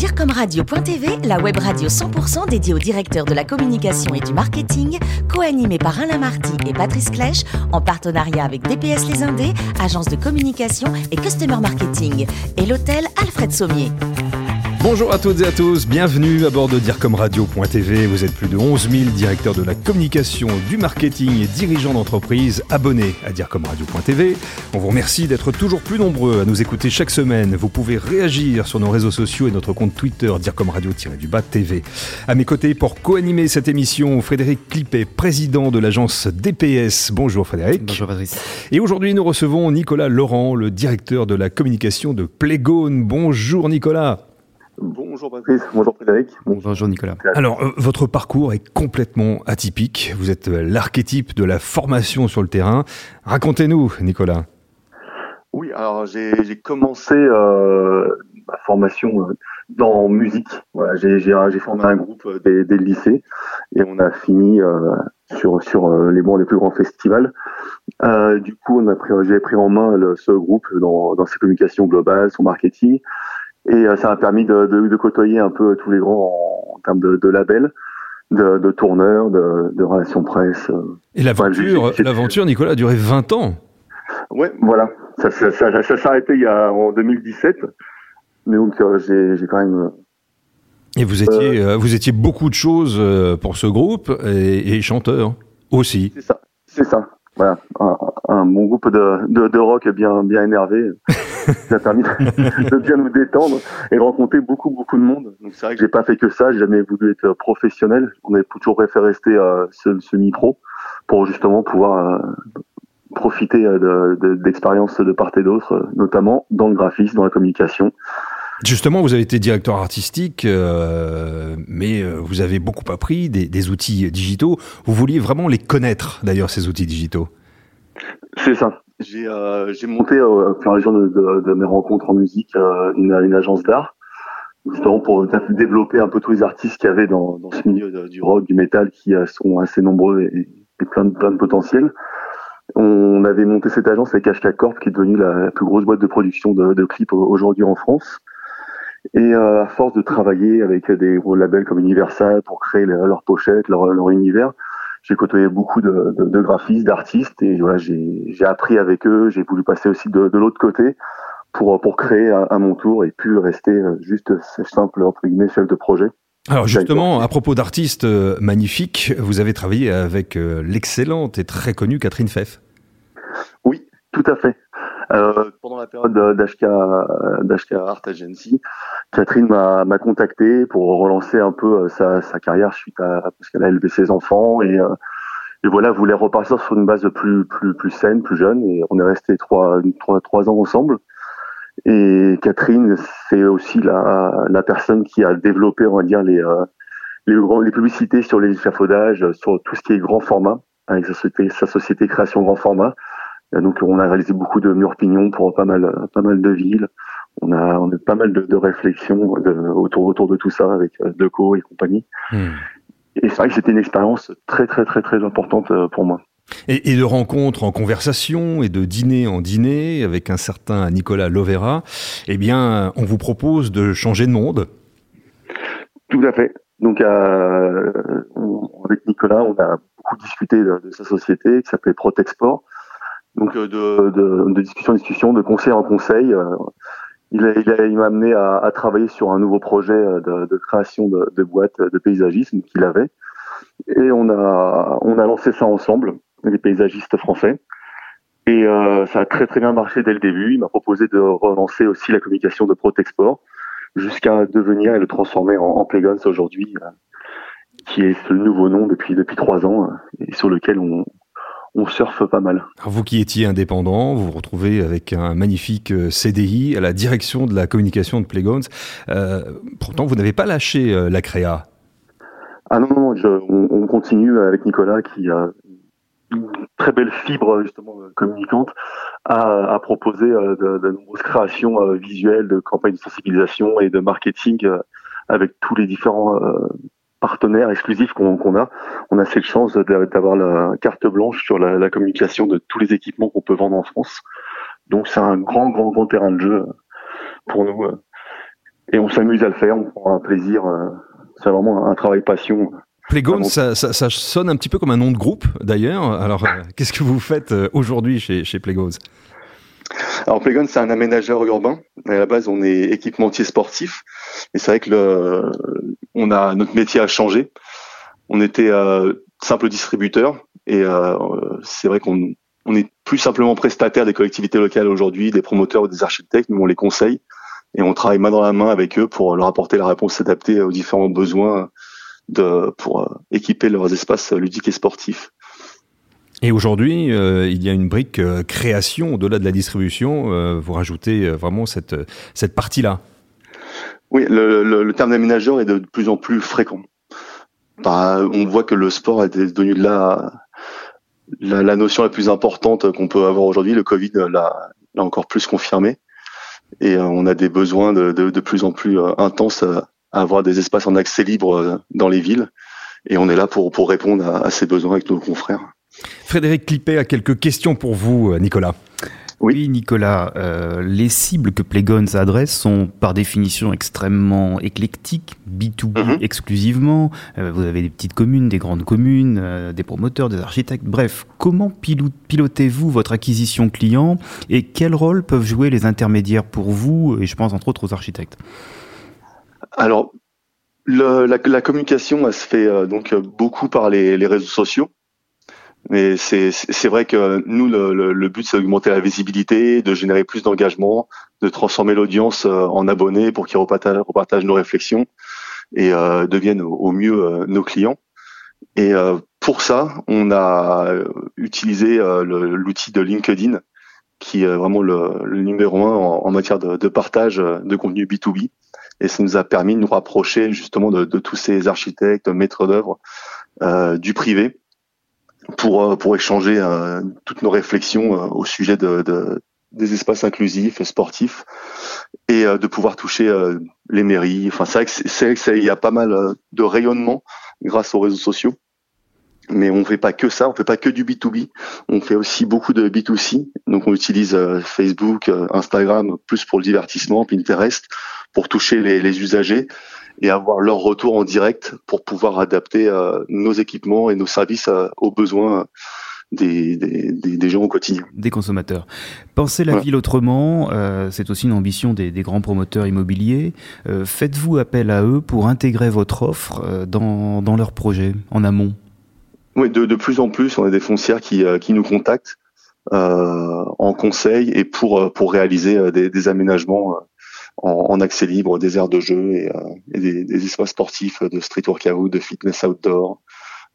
DIRCOMRadio.tv, la web radio 100% dédiée aux directeurs de la communication et du marketing, co-animée par Alain Marty et Patrice Clèche, en partenariat avec DPS Les Indés, agence de communication et customer marketing, et l'hôtel Alfred Sommier. Bonjour à toutes et à tous, bienvenue à bord de DIRCOMRadio.tv. Vous êtes plus de 11 000 directeurs de la communication, du marketing et dirigeants d'entreprise abonnés à DIRCOMRadio.tv. On vous remercie d'être toujours plus nombreux à nous écouter chaque semaine. Vous pouvez réagir sur nos réseaux sociaux et notre compte Twitter DIRCOMRadio-du-bas TV. À mes côtés pour co-animer cette émission, Frédéric Clippet, président de l'agence DPS. Bonjour Frédéric. Bonjour Patrice. Et aujourd'hui nous recevons Nicolas Laurent, le directeur de la communication de Playgone. Bonjour Nicolas. Bonjour Patrice, bonjour Frédéric. Bonjour Nicolas. Alors, euh, votre parcours est complètement atypique. Vous êtes euh, l'archétype de la formation sur le terrain. Racontez-nous, Nicolas. Oui, alors j'ai commencé euh, ma formation euh, dans musique. Voilà, j'ai formé un groupe dès, dès, le lycée et on a fini sur sur les bancs des plus grands festivals. du coup, on a pris, j'ai pris en main le, ce groupe dans, dans ses communications globales, son marketing. Et euh, ça m'a permis de, de, de, côtoyer un peu tous les grands en, termes de, de labels, de, de tourneurs, de, de, relations presse. Euh. Et l'aventure, l'aventure, Nicolas, a duré 20 ans. Ouais, voilà. Ça, ça, ça, ça s'est arrêté il y a, en 2017. Mais donc, euh, j'ai quand même. Et vous étiez, euh, vous étiez beaucoup de choses pour ce groupe et, et chanteur aussi. C'est ça, c'est ça. Voilà, un, un, bon groupe de, de, de rock bien, bien énervé. ça a permis de, bien nous détendre et de rencontrer beaucoup beaucoup de monde. Donc c'est vrai que j'ai pas fait que ça, j'ai jamais voulu être professionnel. On a toujours préféré rester euh, semi-pro pour justement pouvoir euh, profiter euh, d'expériences de, de, part et d'autre, notamment dans le graphisme, dans la communication. Justement, vous avez été directeur artistique, euh, mais vous avez beaucoup appris des, des, outils digitaux. Vous vouliez vraiment les connaître, d'ailleurs, ces outils digitaux? C'est ça. J'ai euh, monté au fur et à mesure de, de, de mes rencontres en musique euh, une, une, agence d'art, justement pour développer un peu tous les artistes qu'il y avait dans, dans ce milieu du rock, du métal, qui euh, sont assez nombreux et, plein, de, plein de potentiel. On avait monté cette agence avec HK Corp, qui est devenue la plus grosse boîte de production de, de clips aujourd'hui en France. Et euh, à force de travailler avec des gros labels comme Universal pour créer leurs pochettes, leur, leur univers, j'ai côtoyé beaucoup de, de, de graphistes, d'artistes, et voilà, j'ai appris avec eux. J'ai voulu passer aussi de, de l'autre côté pour pour créer à, à, mon tour et puis rester euh, juste simple entre guillemets chef de projet. Alors justement, à propos d'artistes euh, magnifiques, vous avez travaillé avec euh, l'excellente et très connue Catherine Feff. Oui, tout à fait. Euh, pendant la période d'HK Art Agency, Catherine m'a contacté pour relancer un peu euh, sa, carrière suite à parce qu'elle a élevé ses enfants et, euh, et voilà voulait repartir sur une base plus saine, plus jeune et on est resté trois ans ensemble. Et Catherine, c'est aussi la, personne qui a développé, on va dire, les, les, les publicités sur les échafaudages, sur tout ce qui est grand format, avec sa société, sa société création grand format. Et donc, on a réalisé beaucoup de murs pignons pour pas mal, pas mal de villes. On a, on a pas mal de, de réflexions de, autour, autour de tout ça avec euh, Deco et compagnie. Hmm. Et c'est vrai que c'était une expérience très, très, très, très importante euh, pour moi. Et, et, de rencontres en conversation et de dîner en dîner avec un certain Nicolas Lovera, eh bien, on vous propose de changer de monde. Tout à fait. Donc, euh, avec Nicolas, on a beaucoup discuté de, de sa société qui s'appelait Protexport donc de, de, de, discussion en discussion, de conseil en conseil. Euh, il, m'a amené à, travailler sur un nouveau projet euh, de, création de, de boîtes de paysagisme qu'il avait. Et on a, on a lancé ça ensemble, les paysagistes français. Et euh, ça a très très bien marché dès le début. Il m'a proposé de relancer aussi la communication de Protexport jusqu'à devenir et le transformer en, en Playgons aujourd'hui, qui est ce nouveau nom depuis depuis trois ans et sur lequel on, on surfe pas mal. Alors vous qui étiez indépendant, vous vous retrouvez avec un magnifique euh, CDI à la direction de la communication de Playgrounds. Euh, pourtant, vous n'avez pas lâché euh, la créa. Ah non, non, je, on, on, continue avec Nicolas qui a une très belle fibre justement communicante à, à proposer euh, de, de, nombreuses créations euh, visuelles, de campagnes de sensibilisation et de marketing avec tous les différents partenaires exclusifs qu'on a, on a cette chance d'avoir la carte blanche sur la, la, communication de tous les équipements qu'on peut vendre en France. Donc c'est un grand, grand, grand terrain de jeu pour nous. et on s'amuse à le faire, on prend un plaisir. c'est vraiment un travail passion. Playgone, ça, ça, ça, sonne un petit peu comme un nom de groupe d'ailleurs. Alors, qu'est-ce que vous faites aujourd'hui chez, chez alors Playgun, c'est un aménageur urbain. À la base, on est équipementier sportif. Et c'est vrai que le, on a notre métier a changé. On était euh, simple distributeur et euh, c'est vrai qu'on on est plus simplement prestataire des collectivités locales aujourd'hui, des promoteurs ou des architectes. Nous, on les conseille et on travaille main dans la main avec eux pour leur apporter la réponse adaptée aux différents besoins de, pour euh, équiper leurs espaces ludiques et sportifs. Et aujourd'hui, euh, il y a une brique euh, création au-delà de la distribution. Euh, vous rajoutez vraiment cette, cette partie-là. Oui, le, le, le terme d'aménageur est de plus en plus fréquent. Bah, on voit que le sport est devenu de la, la, la notion la plus importante qu'on peut avoir aujourd'hui. Le Covid l'a encore plus confirmé. Et on a des besoins de, de, de plus en plus intenses à avoir des espaces en accès libre dans les villes. Et on est là pour, pour répondre à, à ces besoins avec nos confrères. Frédéric Clippé a quelques questions pour vous, euh, Nicolas. Oui, Nicolas, euh, les cibles que Playguns adresse sont par définition extrêmement éclectiques, B2B mhm. exclusivement. Euh, vous avez des petites communes, des grandes communes, des promoteurs, des architectes. Bref, comment pilotez-vous votre acquisition client et quel rôle peuvent jouer les intermédiaires pour vous et je pense entre autres aux architectes? Alors, la, la, communication, elle se fait donc beaucoup par les, les réseaux sociaux. Mais c'est vrai que nous le, le, but c'est d'augmenter la visibilité, de générer plus d'engagement, de transformer l'audience euh, en abonnés pour qu'ils repartagent, nos réflexions et euh, deviennent au, mieux euh, nos clients. Et euh, pour ça, on a utilisé l'outil de LinkedIn, qui est vraiment le, le numéro un en, en matière de, de, partage de contenu B2B. Et ça nous a permis de nous rapprocher justement de, de tous ces architectes, maîtres d'œuvre du privé pour euh, pour échanger euh, toutes nos réflexions euh, au sujet de, de, des espaces inclusifs, sportifs, et de pouvoir toucher les mairies. Enfin, c'est vrai que c'est il y a pas mal de rayonnement grâce aux réseaux sociaux. Mais on fait pas que ça, on fait pas que du B2B, on fait aussi beaucoup de B2C. Donc on utilise Facebook, Instagram plus pour le divertissement, Pinterest pour toucher les, les usagers et avoir leur retour en direct pour pouvoir adapter euh, nos équipements et nos services euh, aux besoins des, des, des, gens au quotidien. Des consommateurs. Penser la ville autrement, euh, c'est aussi une ambition des, des grands promoteurs immobiliers. Euh, Faites-vous appel à eux pour intégrer votre offre euh, dans, dans leurs projets en amont Oui, de, de, plus en plus, on a des foncières qui, qui nous contactent en conseil et pour, pour réaliser des, des aménagements en, accès libre des aires de jeu et, euh, des, des, espaces sportifs de street workout, de fitness outdoor.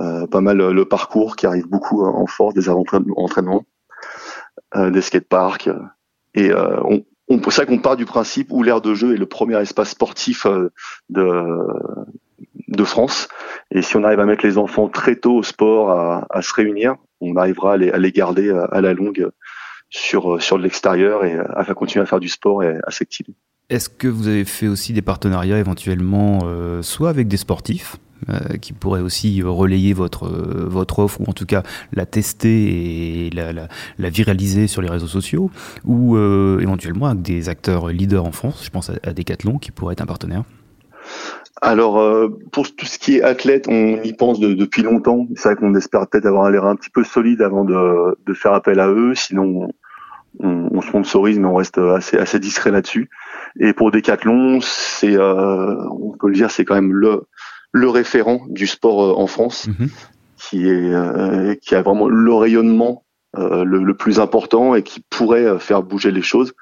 Euh, pas mal le parcours qui arrive beaucoup en force, des entraînements, euh, des skateparks. Et on, on, pour ça qu'on part du principe où l'aire de jeu est le premier espace sportif de, de France. Et si on arrive à mettre les enfants très tôt au sport, à, à se réunir, on arrivera à les, à les garder à, la longue sur, sur l'extérieur et à continuer à faire du sport et à s'activer. Est-ce que vous avez fait aussi des partenariats éventuellement, euh, soit avec des sportifs, euh, qui pourraient aussi relayer votre, euh, offre, ou en tout cas la tester et la, viraliser sur les réseaux sociaux, ou euh, éventuellement avec des acteurs leaders en France, je pense à, Decathlon, qui pourrait être un partenaire? Alors euh, pour tout ce qui est athlète, on y pense de, depuis longtemps. C'est vrai qu'on espère peut-être avoir l'air un petit peu solide avant de, faire appel à eux. Sinon, on, on, sponsorise, mais on reste assez discret là-dessus. Et pour Decathlon, c'est, euh, on peut le dire, c'est quand même le, le référent du sport euh, en France, mhm. qui est, euh, qui a vraiment le rayonnement euh, le, le, plus important et qui pourrait faire bouger les choses.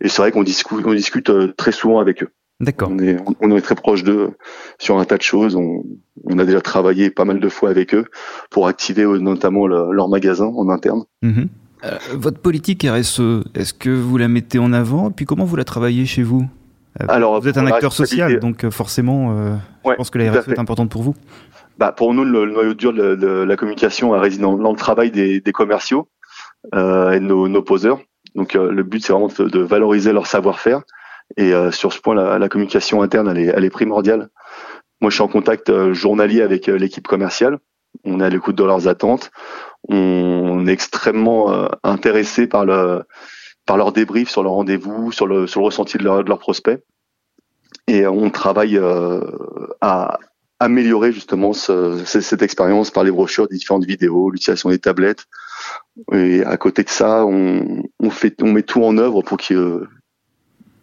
Et c'est vrai qu'on discute, on discute très souvent avec eux. D'accord. On est, on est très proche d'eux sur un tas de choses. On, on, a déjà travaillé pas mal de fois avec eux pour activer notamment leur magasin en interne. Mhm. Euh, votre politique RSE, est-ce que vous la mettez en avant Et puis comment vous la travaillez chez vous euh, Alors, Vous êtes un acteur social, donc euh, forcément, je pense que la RSE est importante pour vous. Bah, pour nous, le, noyau dur de, de, la communication réside dans, dans le travail des, des commerciaux euh, et de nos, nos, poseurs. Donc le but, c'est vraiment de, de, valoriser leur savoir-faire. Et sur ce point, la, la, communication interne, elle est, elle est primordiale. Moi, je suis en contact journalier avec l'équipe commerciale. On est à l'écoute de leurs attentes on est extrêmement euh, intéressé par le par leur débrief sur leur rendez-vous, sur le sur le ressenti de, leur, leurs prospects. Et on travaille à améliorer justement cette expérience par les brochures, des différentes vidéos, l'utilisation des tablettes. Et à côté de ça, on, fait, on met tout en œuvre pour que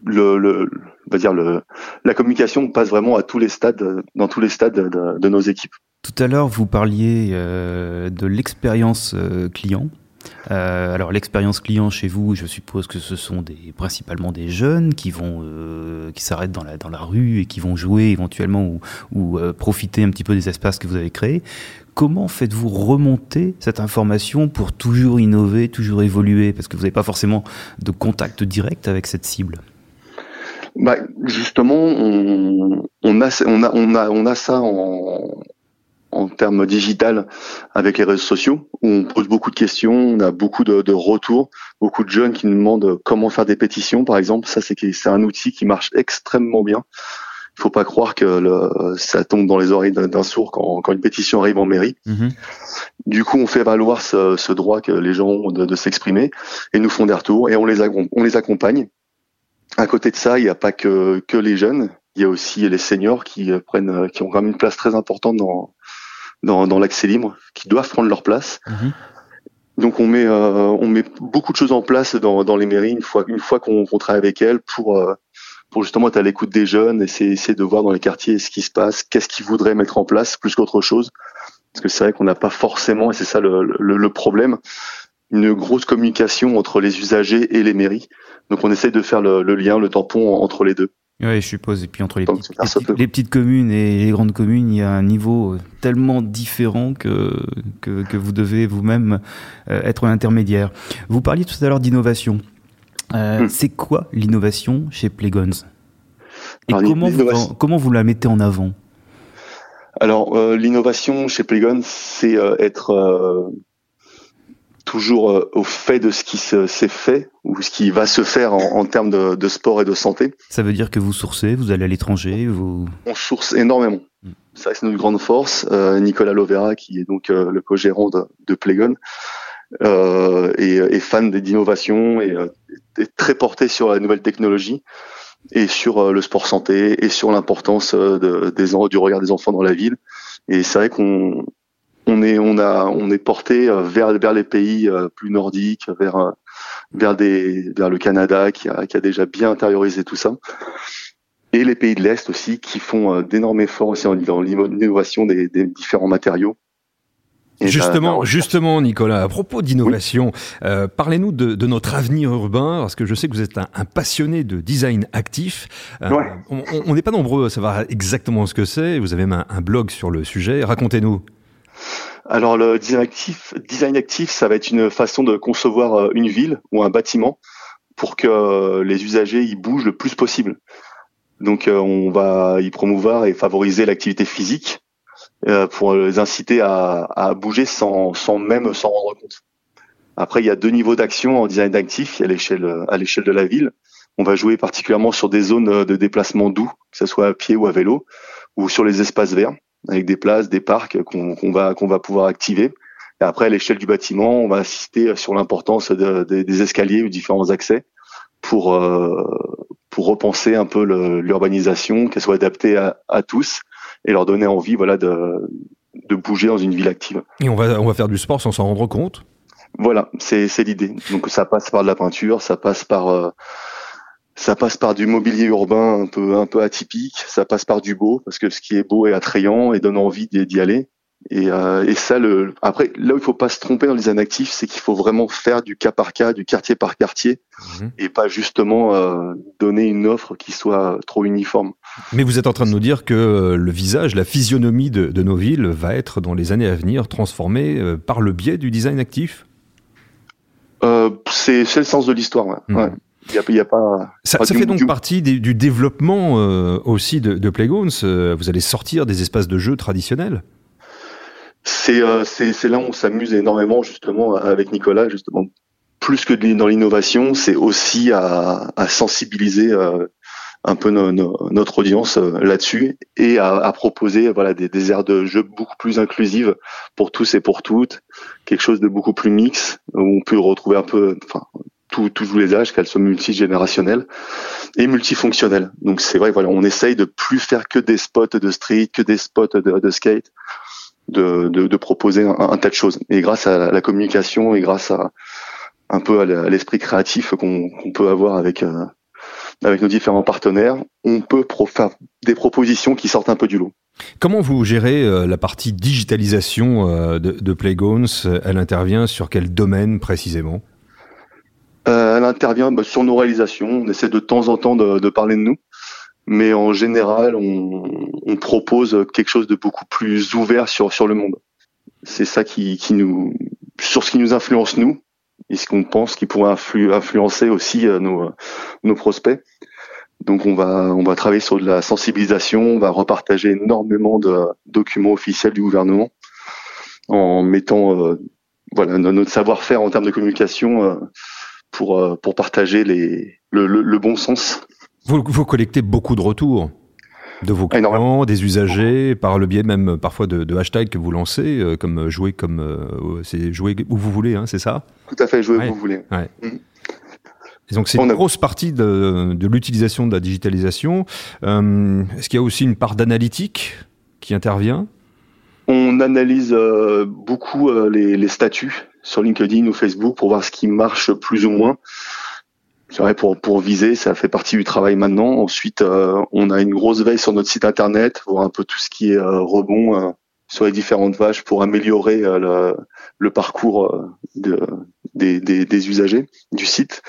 le, le dire le, la communication passe vraiment à tous les stades, dans tous les stades de, nos équipes. Tout à l'heure, vous parliez euh, de l'expérience euh, client. Euh, alors l'expérience client chez vous, je suppose que ce sont des, principalement des jeunes qui vont, euh, qui s'arrêtent dans la, rue et qui vont jouer éventuellement ou, ou euh, profiter un petit peu des espaces que vous avez créés. Comment faites-vous remonter cette information pour toujours innover, toujours évoluer? Parce que vous n'avez pas forcément de contact direct avec cette cible. Bah, justement, on, a, on, a, on, a, on a ça en, en termes digital avec les réseaux sociaux où on pose beaucoup de questions, on a beaucoup de, de, retours, beaucoup de jeunes qui nous demandent comment faire des pétitions par exemple. Ça c'est un outil qui marche extrêmement bien. Il faut pas croire que le, ça tombe dans les oreilles d'un sourd quand, quand, une pétition arrive en mairie. Mm-hmm. Du coup, on fait valoir ce, ce, droit que les gens ont de, de s'exprimer et nous font des retours et on les, on les accompagne. À côté de ça, il n'y a pas que, que les jeunes, il y a aussi les seniors qui prennent, qui ont quand même une place très importante dans, dans, dans l'accès libre, qui doivent prendre leur place. Mhm. Donc on met euh, on met beaucoup de choses en place dans, dans les mairies une fois une fois qu'on travaille avec elles pour euh, pour justement être à l'écoute des jeunes, essayer, essayer de voir dans les quartiers ce qui se passe, qu'est-ce qu'ils voudraient mettre en place plus qu'autre chose. Parce que c'est vrai qu'on n'a pas forcément, et c'est ça le, le, le, problème, une grosse communication entre les usagers et les mairies. Donc on essaye de faire le, le lien, le tampon entre les deux. Oui, je suppose. Et puis entre les petites, les, petites, communes et les grandes communes, il y a un niveau tellement différent que, que, que vous devez vous-même euh, être un intermédiaire. Vous parliez tout à l'heure d'innovation. Euh, hmm. C'est quoi l'innovation chez Playgons Et comment, vous, comment vous la mettez en avant? Alors, euh, l'innovation chez Playgons, c'est euh, être toujours euh, au fait de ce qui s'est fait ou ce qui va se faire en, termes de, sport et de santé. Ça veut dire que vous sourcez, vous allez à l'étranger, vous... On source énormément. Hmm. Ça, c'est notre grande force. Euh, Nicolas Lovera, qui est donc euh, le co-gérant de, de Playgon, euh, est, fan d'innovation et est très porté sur la nouvelle technologie et sur le sport santé et sur l'importance de, des, du regard des enfants dans la ville. Et c'est vrai qu'on on est on a on est porté euh, vers vers les pays euh, plus nordiques, vers euh, vers des vers le Canada qui a, qui a déjà bien intériorisé tout ça, et les pays de l'est aussi qui font d'énormes efforts aussi dans l'innovation des, des différents matériaux. justement, justement, Nicolas, à propos d'innovation, parlez-nous de, de, notre avenir urbain, parce que je sais que vous êtes un, un passionné de design actif. On n'est pas nombreux à savoir exactement ce que c'est. Vous avez même un, un blog sur le sujet. Racontez-nous. Alors le design actif, design actif, ça va être une façon de concevoir euh, une ville ou un bâtiment pour que euh, les usagers y bougent le plus possible. Donc euh, on va y promouvoir et favoriser l'activité physique pour les inciter à, bouger sans, même s'en rendre compte. Après, il y a deux niveaux d'action en design actif. à l'échelle de la ville. On va jouer particulièrement sur des zones de déplacement doux, que ce soit à pied ou à vélo, ou sur les espaces verts avec des places, des parcs qu'on va qu'on va pouvoir activer. Et après, à l'échelle du bâtiment, on va insister sur l'importance des escaliers ou différents accès pour euh, pour repenser un peu l'urbanisation, qu'elle soit adaptée à, à, tous et leur donner envie, voilà, de de bouger dans une ville active. Et on va on va faire du sport sans s'en rendre compte? Voilà, c'est c'est l'idée. Donc ça passe par de la peinture, ça passe par euh, ça passe par du mobilier urbain un peu un peu atypique, ça passe par du beau parce que ce qui est beau est attrayant et donne envie d'y aller. Et, euh, et, ça, le, après, là où il faut pas se tromper dans les inactifs, c'est qu'il faut vraiment faire du cas par cas, du quartier par quartier, mhm. et pas justement euh, donner une offre qui soit trop uniforme. Mais vous êtes en train de nous dire que euh, le visage, la physionomie de, de nos villes va être dans les années à venir transformée par le biais du design actif? Euh, C'est le sens de l'histoire. Ouais. Mhm. ouais. Y a, pas, ça, ça fait donc partie du développement euh, aussi de, de Playgrounds. Euh, vous allez sortir des espaces de jeu traditionnels? C'est euh, c'est là où on s'amuse énormément justement avec Nicolas justement. Plus que dans l'innovation, c'est aussi à, à sensibiliser un peu notre audience là-dessus et à, à, proposer voilà des, des aires de jeu beaucoup plus inclusives pour tous et pour toutes, quelque chose de beaucoup plus mix où on peut retrouver un peu, enfin tous les âges, qu'elles soient multigénérationnelles et multifonctionnelles. Donc c'est vrai, voilà, on essaye de plus faire que des spots de street, que des spots de, skate, de, de, proposer un, tas de choses. Et grâce à la communication et grâce à un peu à l'esprit créatif qu'on peut avoir avec euh, avec nos différents partenaires, on peut faire des propositions qui sortent un peu du lot. Comment vous gérez euh, la partie digitalisation euh, de, de Playgones? Elle intervient sur quel domaine précisément? Euh, Elle intervient bah, sur nos réalisations. On essaie de temps en temps de, parler de nous, mais en général, on, propose quelque chose de beaucoup plus ouvert sur sur le monde. C'est ça qui, qui nous sur ce qui nous influence nous et ce qu'on pense qui pourrait influencer aussi nos, nos prospects. Donc on va on va travailler sur de la sensibilisation, on va repartager énormément de documents officiels du gouvernement en mettant euh, voilà notre savoir-faire en termes de communication euh, pour euh, pour partager les le, le, bon sens. Vous, vous collectez beaucoup de retours de vos clients, des usagers, par le biais même parfois de, de hashtags que vous lancez, comme jouer comme c'est jouer où vous voulez, hein, c'est ça? Tout à fait, jouer où vous voulez. Ouais. Mmh donc c'est une grosse partie de, l'utilisation de la digitalisation. Euh, est-ce qu'il y a aussi une part d'analytique qui intervient? On analyse euh, beaucoup euh, les, statuts sur LinkedIn ou Facebook pour voir ce qui marche plus ou moins. C'est vrai pour pour viser, ça fait partie du travail maintenant. Ensuite, on a une grosse veille sur notre site internet, voir un peu tout ce qui est rebond sur les différentes vaches pour améliorer le, parcours des, des, usagers du site.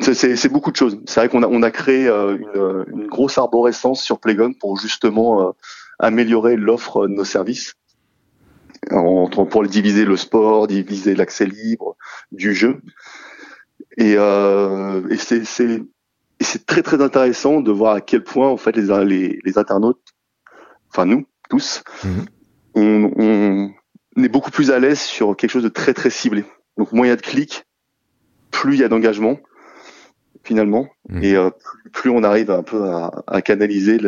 C'est beaucoup de choses. C'est vrai qu'on a, on a créé euh, une, une, grosse arborescence sur Playgon pour justement euh, améliorer l'offre de nos services. En, pour diviser le sport, diviser l'accès libre du jeu. Et, euh, et c'est très très intéressant de voir à quel point en fait les, les, les internautes, enfin nous tous, mhm. on, on, est beaucoup plus à l'aise sur quelque chose de très très ciblé. Donc moins il y a de clics, plus il y a d'engagement finalement. Mmh. Et euh, plus, on arrive un peu à, canaliser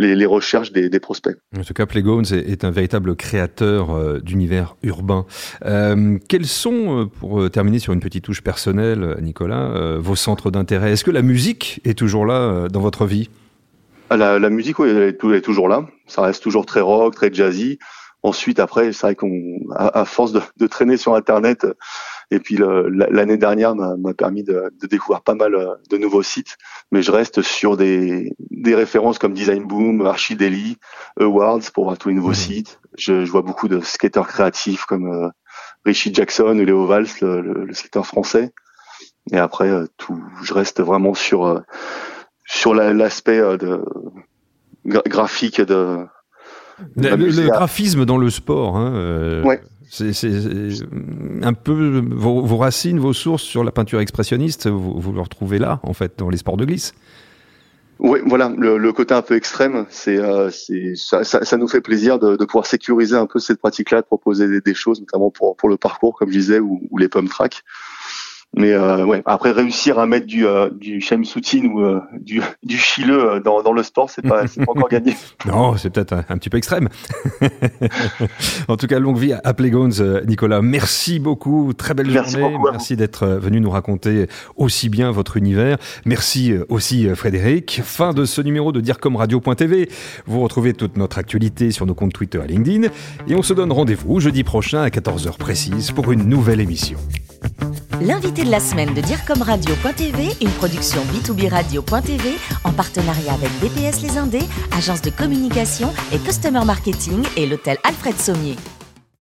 les, recherches des, prospects. En tout cas, Playgones est, un véritable créateur euh, d'univers urbain. Euh, quels sont, pour terminer sur une petite touche personnelle, Nicolas, vos centres d'intérêt? Est-ce que la musique est toujours là dans votre vie? Ah, la, musique, oui, elle est, toujours là. Ça reste toujours très rock, très jazzy. Ensuite, après, c'est vrai qu'on, à, force de, de, traîner sur Internet, et puis l'année dernière m'a permis de, de, découvrir pas mal euh, de nouveaux sites, mais je reste sur des, des références comme Design Boom, Archideli, Awards pour voir tous les nouveaux sites. Je, je, vois beaucoup de skateurs créatifs comme euh, Richie Jackson ou Léo Valls, le, le, skateur français. Et après, euh, tout, je reste vraiment sur sur l'aspect de graphique de le, graphisme dans le sport. Hein, ouais. C'est un peu vos, racines, vos sources sur la peinture expressionniste, vous, vous le retrouvez là, en fait, dans les sports de glisse. Oui, voilà, le, côté un peu extrême, c'est euh, ça, ça, ça, nous fait plaisir de, de, pouvoir sécuriser un peu cette pratique-là, de proposer des, choses, notamment pour, pour le parcours, comme je disais, ou, ou les pump tracks. Mais euh, ouais, après réussir à mettre du euh, du Soutine ou euh, du du chileux euh, dans, dans le sport, c'est pas c'est pas encore gagné. non, c'est peut-être un, petit peu extrême. en tout cas, longue vie à Playgones, euh, Nicolas. Merci beaucoup, très belle journée. Merci d'être venu nous raconter aussi bien votre univers. Merci aussi Frédéric. Fin de ce numéro de dire comme radio.tv. Vous retrouvez toute notre actualité sur nos comptes Twitter et LinkedIn et on se donne rendez-vous jeudi prochain à 14h précise pour une nouvelle émission. L'invité de la semaine de Dire comme Radio.tv, une production B2B Radio.tv en partenariat avec DPS Les Indés, agence de communication et customer marketing et l'hôtel Alfred Sommier.